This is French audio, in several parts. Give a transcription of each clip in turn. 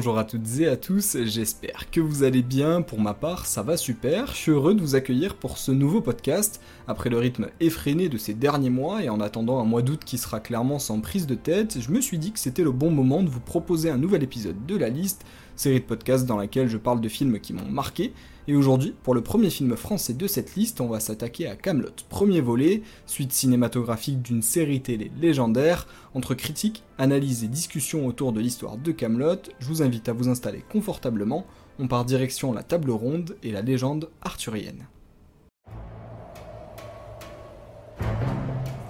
Bonjour à toutes et à tous, j'espère que vous allez bien, pour ma part ça va super, je suis heureux de vous accueillir pour ce nouveau podcast, après le rythme effréné de ces derniers mois et en attendant un mois d'août qui sera clairement sans prise de tête, je me suis dit que c'était le bon moment de vous proposer un nouvel épisode de la liste, série de podcasts dans laquelle je parle de films qui m'ont marqué, et aujourd'hui, pour le premier film français de cette liste, on va s'attaquer à Camelot, premier volet, suite cinématographique d'une série télé légendaire. Entre critiques, analyses et discussions autour de l'histoire de Camelot, je vous invite à vous installer confortablement. On part direction la table ronde et la légende arthurienne.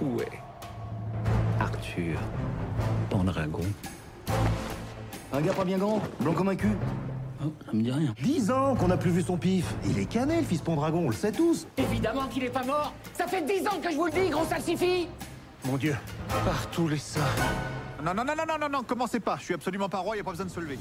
Où est Arthur Pendragon? Un gars pas bien grand, blanc comme un cul? Oh, ça me dit rien. Dix ans qu'on n'a plus vu son pif. Il est cané, le fils Pendragon, on le sait tous. Évidemment qu'il est pas mort Ça fait dix ans que je vous le dis, gros salsifis Mon Dieu. Par tous les saints. Non, non, non, non, non, non, non, commencez pas. Je suis absolument pas roi, y a pas besoin de se lever.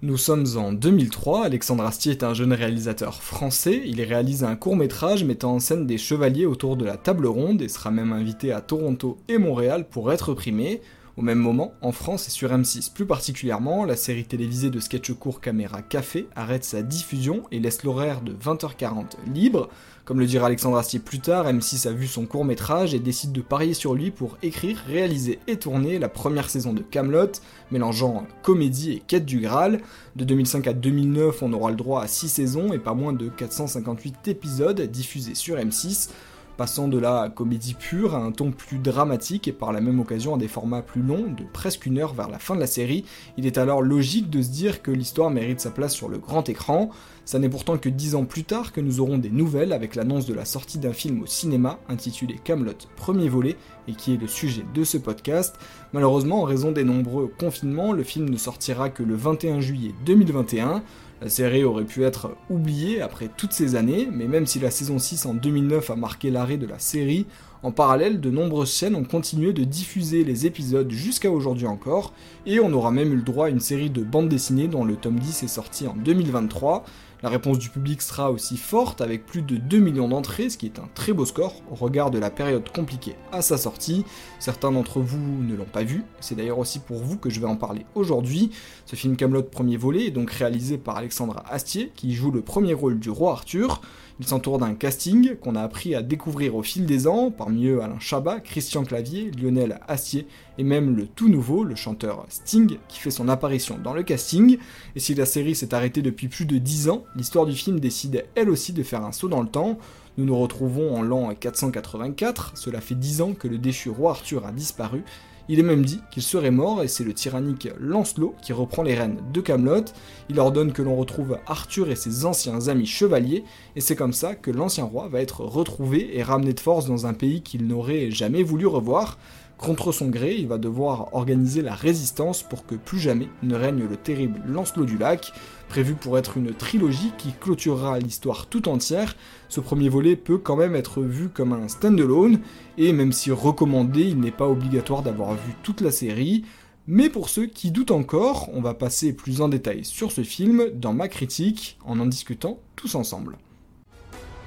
Nous sommes en 2003, Alexandre Astier est un jeune réalisateur français, il réalise un court métrage mettant en scène des chevaliers autour de la table ronde et sera même invité à Toronto et Montréal pour être primé. Au même moment, en France et sur M6 plus particulièrement, la série télévisée de sketch court Caméra Café arrête sa diffusion et laisse l'horaire de 20h40 libre. Comme le dira Alexandre Astier plus tard, M6 a vu son court métrage et décide de parier sur lui pour écrire, réaliser et tourner la première saison de Camelot, mélangeant comédie et quête du Graal. De 2005 à 2009, on aura le droit à 6 saisons et pas moins de 458 épisodes diffusés sur M6 passant de la comédie pure à un ton plus dramatique et par la même occasion à des formats plus longs, de presque une heure vers la fin de la série, il est alors logique de se dire que l'histoire mérite sa place sur le grand écran. Ça n'est pourtant que dix ans plus tard que nous aurons des nouvelles avec l'annonce de la sortie d'un film au cinéma intitulé Camelot premier volet et qui est le sujet de ce podcast. Malheureusement, en raison des nombreux confinements, le film ne sortira que le 21 juillet 2021. La série aurait pu être oubliée après toutes ces années, mais même si la saison 6 en 2009 a marqué l'arrêt de la série, en parallèle, de nombreuses chaînes ont continué de diffuser les épisodes jusqu'à aujourd'hui encore, et on aura même eu le droit à une série de bandes dessinées dont le tome 10 est sorti en 2023. La réponse du public sera aussi forte avec plus de 2 millions d'entrées, ce qui est un très beau score au regard de la période compliquée à sa sortie. Certains d'entre vous ne l'ont pas vu, c'est d'ailleurs aussi pour vous que je vais en parler aujourd'hui. Ce film Camelot premier volet est donc réalisé par Alexandra Astier qui joue le premier rôle du roi Arthur. Il s'entoure d'un casting qu'on a appris à découvrir au fil des ans, parmi eux Alain Chabat, Christian Clavier, Lionel Astier et même le tout nouveau, le chanteur Sting, qui fait son apparition dans le casting. Et si la série s'est arrêtée depuis plus de 10 ans, l'histoire du film décide elle aussi de faire un saut dans le temps. Nous nous retrouvons en l'an 484, cela fait 10 ans que le déchu roi Arthur a disparu, il est même dit qu'il serait mort et c'est le tyrannique Lancelot qui reprend les rênes de Camelot. Il ordonne que l'on retrouve Arthur et ses anciens amis chevaliers et c'est comme ça que l'ancien roi va être retrouvé et ramené de force dans un pays qu'il n'aurait jamais voulu revoir. Contre son gré, il va devoir organiser la résistance pour que plus jamais ne règne le terrible Lancelot du Lac. Prévu pour être une trilogie qui clôturera l'histoire tout entière, ce premier volet peut quand même être vu comme un standalone, et même si recommandé, il n'est pas obligatoire d'avoir vu toute la série. Mais pour ceux qui doutent encore, on va passer plus en détail sur ce film dans ma critique, en en discutant tous ensemble.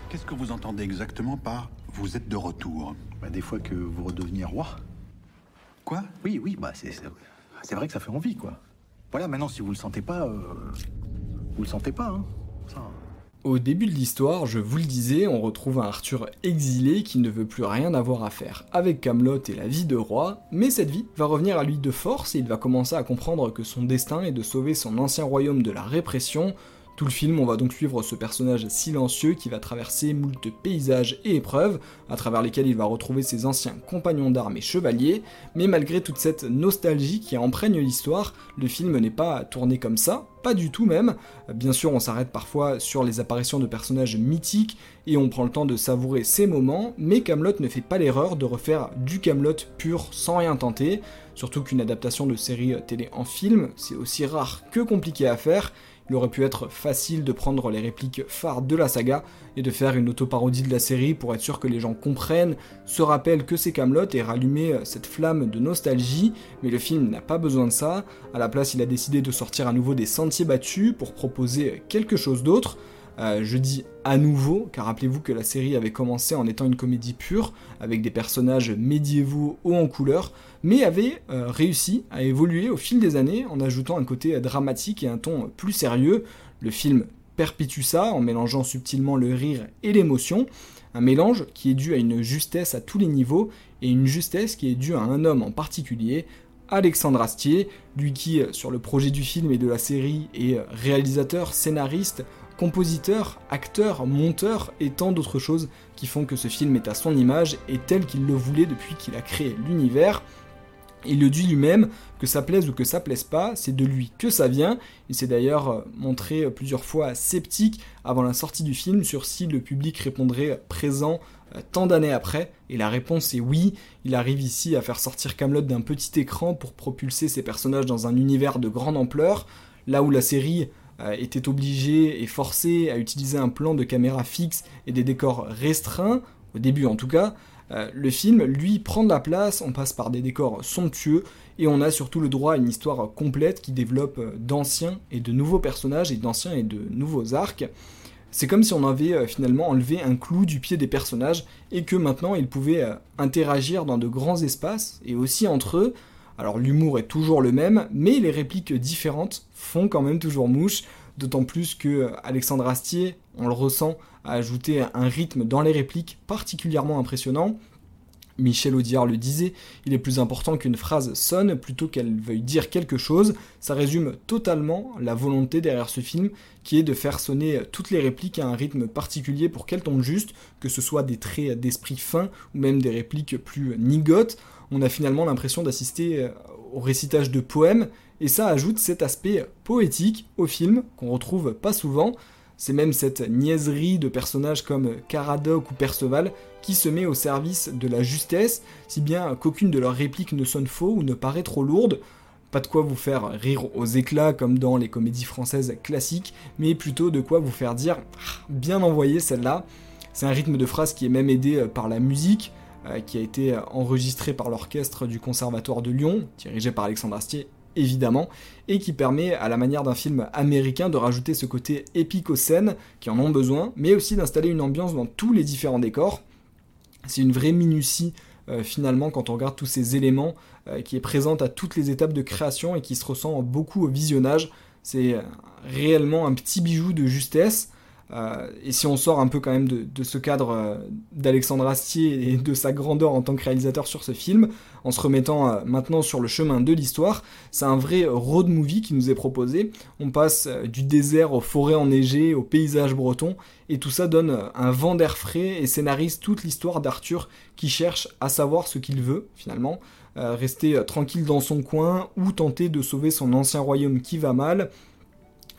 Qu'est-ce que vous entendez exactement par vous êtes de retour? Bah, des fois que vous redeveniez roi. Quoi? Oui, oui, bah c'est vrai que ça fait envie, quoi. Voilà, maintenant, si vous le sentez pas, euh, vous le sentez pas, hein. Au début de l'histoire, je vous le disais, on retrouve un Arthur exilé qui ne veut plus rien avoir à faire avec Camelot et la vie de roi, mais cette vie va revenir à lui de force et il va commencer à comprendre que son destin est de sauver son ancien royaume de la répression. Tout le film, on va donc suivre ce personnage silencieux qui va traverser moult paysages et épreuves, à travers lesquels il va retrouver ses anciens compagnons d'armes et chevaliers, mais malgré toute cette nostalgie qui emprègne l'histoire, le film n'est pas tourné comme ça, pas du tout même. Bien sûr, on s'arrête parfois sur les apparitions de personnages mythiques et on prend le temps de savourer ces moments, mais Camelot ne fait pas l'erreur de refaire du Camelot pur sans rien tenter, surtout qu'une adaptation de série télé en film, c'est aussi rare que compliqué à faire. Il aurait pu être facile de prendre les répliques phares de la saga et de faire une autoparodie de la série pour être sûr que les gens comprennent, se rappellent que c'est Camelot et rallumer cette flamme de nostalgie, mais le film n'a pas besoin de ça. À la place, il a décidé de sortir à nouveau des sentiers battus pour proposer quelque chose d'autre. Euh, je dis à nouveau, car rappelez-vous que la série avait commencé en étant une comédie pure, avec des personnages médiévaux hauts en couleur, mais avait euh, réussi à évoluer au fil des années en ajoutant un côté dramatique et un ton plus sérieux. Le film perpétue ça en mélangeant subtilement le rire et l'émotion, un mélange qui est dû à une justesse à tous les niveaux et une justesse qui est due à un homme en particulier, Alexandre Astier, lui qui, sur le projet du film et de la série, est réalisateur, scénariste, compositeur, acteur, monteur et tant d'autres choses qui font que ce film est à son image et tel qu'il le voulait depuis qu'il a créé l'univers. Il le dit lui-même, que ça plaise ou que ça plaise pas, c'est de lui que ça vient. Il s'est d'ailleurs euh, montré plusieurs fois sceptique avant la sortie du film sur si le public répondrait présent euh, tant d'années après, et la réponse est oui. Il arrive ici à faire sortir Camelot d'un petit écran pour propulser ses personnages dans un univers de grande ampleur, là où la série était obligée et forcée à utiliser un plan de caméra fixe et des décors restreints, au début en tout cas, euh, le film, lui, prend de la place, on passe par des décors somptueux, et on a surtout le droit à une histoire complète qui développe euh, d'anciens et de nouveaux personnages, et d'anciens et de nouveaux arcs. C'est comme si on avait euh, finalement enlevé un clou du pied des personnages, et que maintenant ils pouvaient interagir dans de grands espaces, et aussi entre eux. Alors l'humour est toujours le même, mais les répliques différentes font quand même toujours mouche, d'autant plus que Alexandre Astier, on le ressent, a ajouté un rythme dans les répliques particulièrement impressionnant. Michel Audiard le disait, il est plus important qu'une phrase sonne plutôt qu'elle veuille dire quelque chose. Ça résume totalement la volonté derrière ce film, qui est de faire sonner toutes les répliques à un rythme particulier pour qu'elles tombent juste, que ce soit des traits d'esprit fin ou même des répliques plus nigotes. On a finalement l'impression d'assister au récitage de poèmes, et ça ajoute cet aspect poétique au film qu'on retrouve pas souvent. C'est même cette niaiserie de personnages comme Caradoc ou Perceval qui se met au service de la justesse, si bien qu'aucune de leurs répliques ne sonne faux ou ne paraît trop lourde. Pas de quoi vous faire rire aux éclats comme dans les comédies françaises classiques, mais plutôt de quoi vous faire dire ah, bien envoyé celle-là. C'est un rythme de phrase qui est même aidé par la musique, euh, qui a été enregistrée par l'orchestre du Conservatoire de Lyon, dirigé par Alexandre Astier évidemment, et qui permet, à la manière d'un film américain, de rajouter ce côté épique aux scènes qui en ont besoin, mais aussi d'installer une ambiance dans tous les différents décors. C'est une vraie minutie euh, finalement quand on regarde tous ces éléments euh, qui est présente à toutes les étapes de création et qui se ressent beaucoup au visionnage. C'est euh, réellement un petit bijou de justesse. Euh, et si on sort un peu quand même de, ce cadre euh, d'Alexandre Astier et de sa grandeur en tant que réalisateur sur ce film, en se remettant euh, maintenant sur le chemin de l'histoire, c'est un vrai road movie qui nous est proposé. On passe du désert aux forêts enneigées, aux paysages bretons, et tout ça donne un vent d'air frais et scénarise toute l'histoire d'Arthur qui cherche à savoir ce qu'il veut finalement. rester tranquille dans son coin ou tenter de sauver son ancien royaume qui va mal,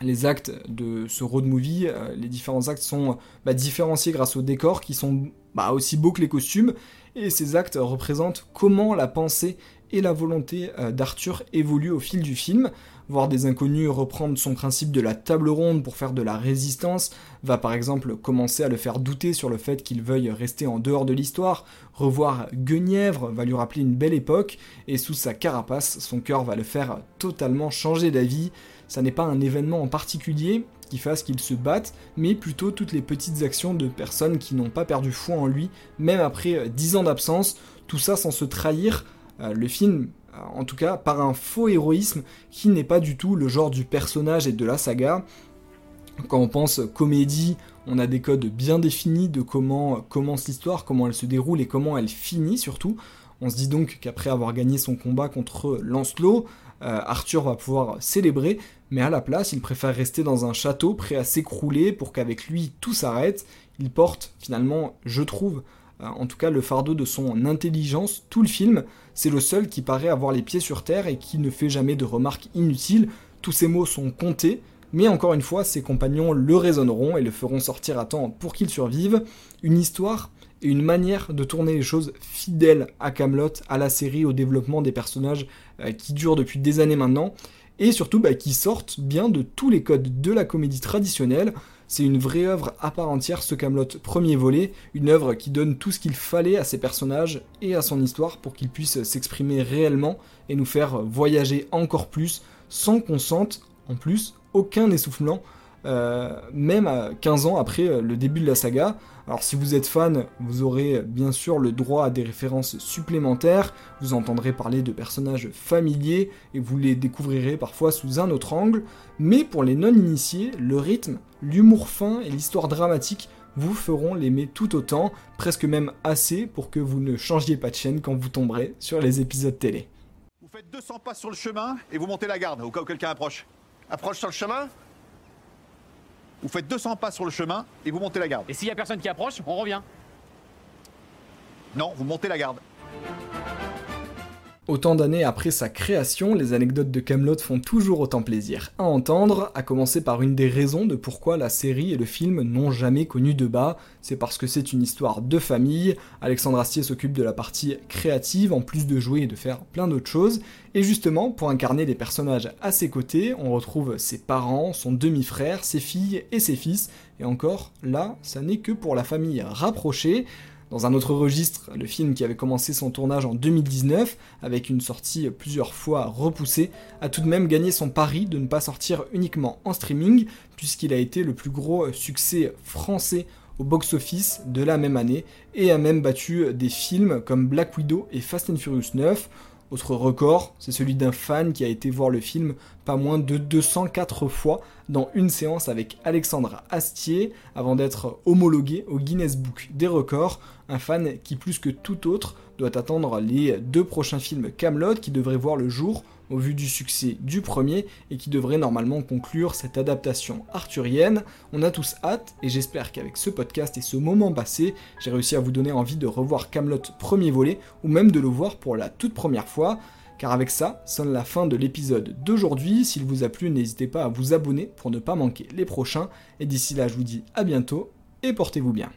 les actes de ce road movie, euh, les différents actes sont bah, différenciés grâce aux décors qui sont bah, aussi beaux que les costumes, et ces actes représentent comment la pensée et la volonté euh, d'Arthur évoluent au fil du film. Voir des inconnus reprendre son principe de la table ronde pour faire de la résistance va par exemple commencer à le faire douter sur le fait qu'il veuille rester en dehors de l'histoire. Revoir Guenièvre va lui rappeler une belle époque, et sous sa carapace, son cœur va le faire totalement changer d'avis ça n'est pas un événement en particulier qui fasse qu'il se batte, mais plutôt toutes les petites actions de personnes qui n'ont pas perdu foi en lui, même après 10 euh, ans d'absence, tout ça sans se trahir. Euh, le film, en tout cas, par un faux héroïsme qui n'est pas du tout le genre du personnage et de la saga. Quand on pense comédie, on a des codes bien définis de comment commence l'histoire, comment elle se déroule et comment elle finit surtout. On se dit donc qu'après avoir gagné son combat contre Lancelot, euh, Arthur va pouvoir célébrer, mais à la place, il préfère rester dans un château prêt à s'écrouler pour qu'avec lui tout s'arrête. Il porte finalement, je trouve, euh, en tout cas le fardeau de son intelligence tout le film. C'est le seul qui paraît avoir les pieds sur terre et qui ne fait jamais de remarques inutiles. Tous ses mots sont comptés, mais encore une fois, ses compagnons le raisonneront et le feront sortir à temps pour qu'il survive. Une histoire et une manière de tourner les choses fidèles à Camelot, à la série, au développement des personnages euh, qui durent depuis des années maintenant, et surtout bah, qui sortent bien de tous les codes de la comédie traditionnelle. C'est une vraie œuvre à part entière, ce Camelot premier volet, une œuvre qui donne tout ce qu'il fallait à ses personnages et à son histoire pour qu'ils puissent s'exprimer réellement et nous faire voyager encore plus, sans qu'on sente, en plus, aucun essoufflement euh, même à 15 ans après euh, le début de la saga. Alors si vous êtes fan, vous aurez bien sûr le droit à des références supplémentaires, vous entendrez parler de personnages familiers et vous les découvrirez parfois sous un autre angle, mais pour les non-initiés, le rythme, l'humour fin et l'histoire dramatique vous feront l'aimer tout autant, presque même assez pour que vous ne changiez pas de chaîne quand vous tomberez sur les épisodes télé. Vous faites 200 pas sur le chemin et vous montez la garde au cas où quelqu'un approche. Approche sur le chemin? Vous faites 200 pas sur le chemin et vous montez la garde. Et s'il y a personne qui approche, on revient. Non, vous montez la garde. Autant d'années après sa création, les anecdotes de Camelot font toujours autant plaisir à entendre, à commencer par une des raisons de pourquoi la série et le film n'ont jamais connu de bas, c'est parce que c'est une histoire de famille, Alexandre Astier s'occupe de la partie créative en plus de jouer et de faire plein d'autres choses, et justement, pour incarner des personnages à ses côtés, on retrouve ses parents, son demi-frère, ses filles et ses fils, et encore, là, ça n'est que pour la famille rapprochée, dans un autre registre, le film qui avait commencé son tournage en 2019, avec une sortie plusieurs fois repoussée, a tout de même gagné son pari de ne pas sortir uniquement en streaming, puisqu'il a été le plus gros succès français au box-office de la même année, et a même battu des films comme Black Widow et Fast and Furious 9, autre record, c'est celui d'un fan qui a été voir le film pas moins de 204 fois dans une séance avec Alexandre Astier avant d'être homologué au Guinness Book des records, un fan qui plus que tout autre doit attendre les deux prochains films Camelot qui devraient voir le jour au vu du succès du premier et qui devrait normalement conclure cette adaptation arthurienne. On a tous hâte et j'espère qu'avec ce podcast et ce moment passé, j'ai réussi à vous donner envie de revoir Camelot premier volet ou même de le voir pour la toute première fois. Car avec ça, sonne la fin de l'épisode d'aujourd'hui. S'il vous a plu, n'hésitez pas à vous abonner pour ne pas manquer les prochains. Et d'ici là, je vous dis à bientôt et portez-vous bien.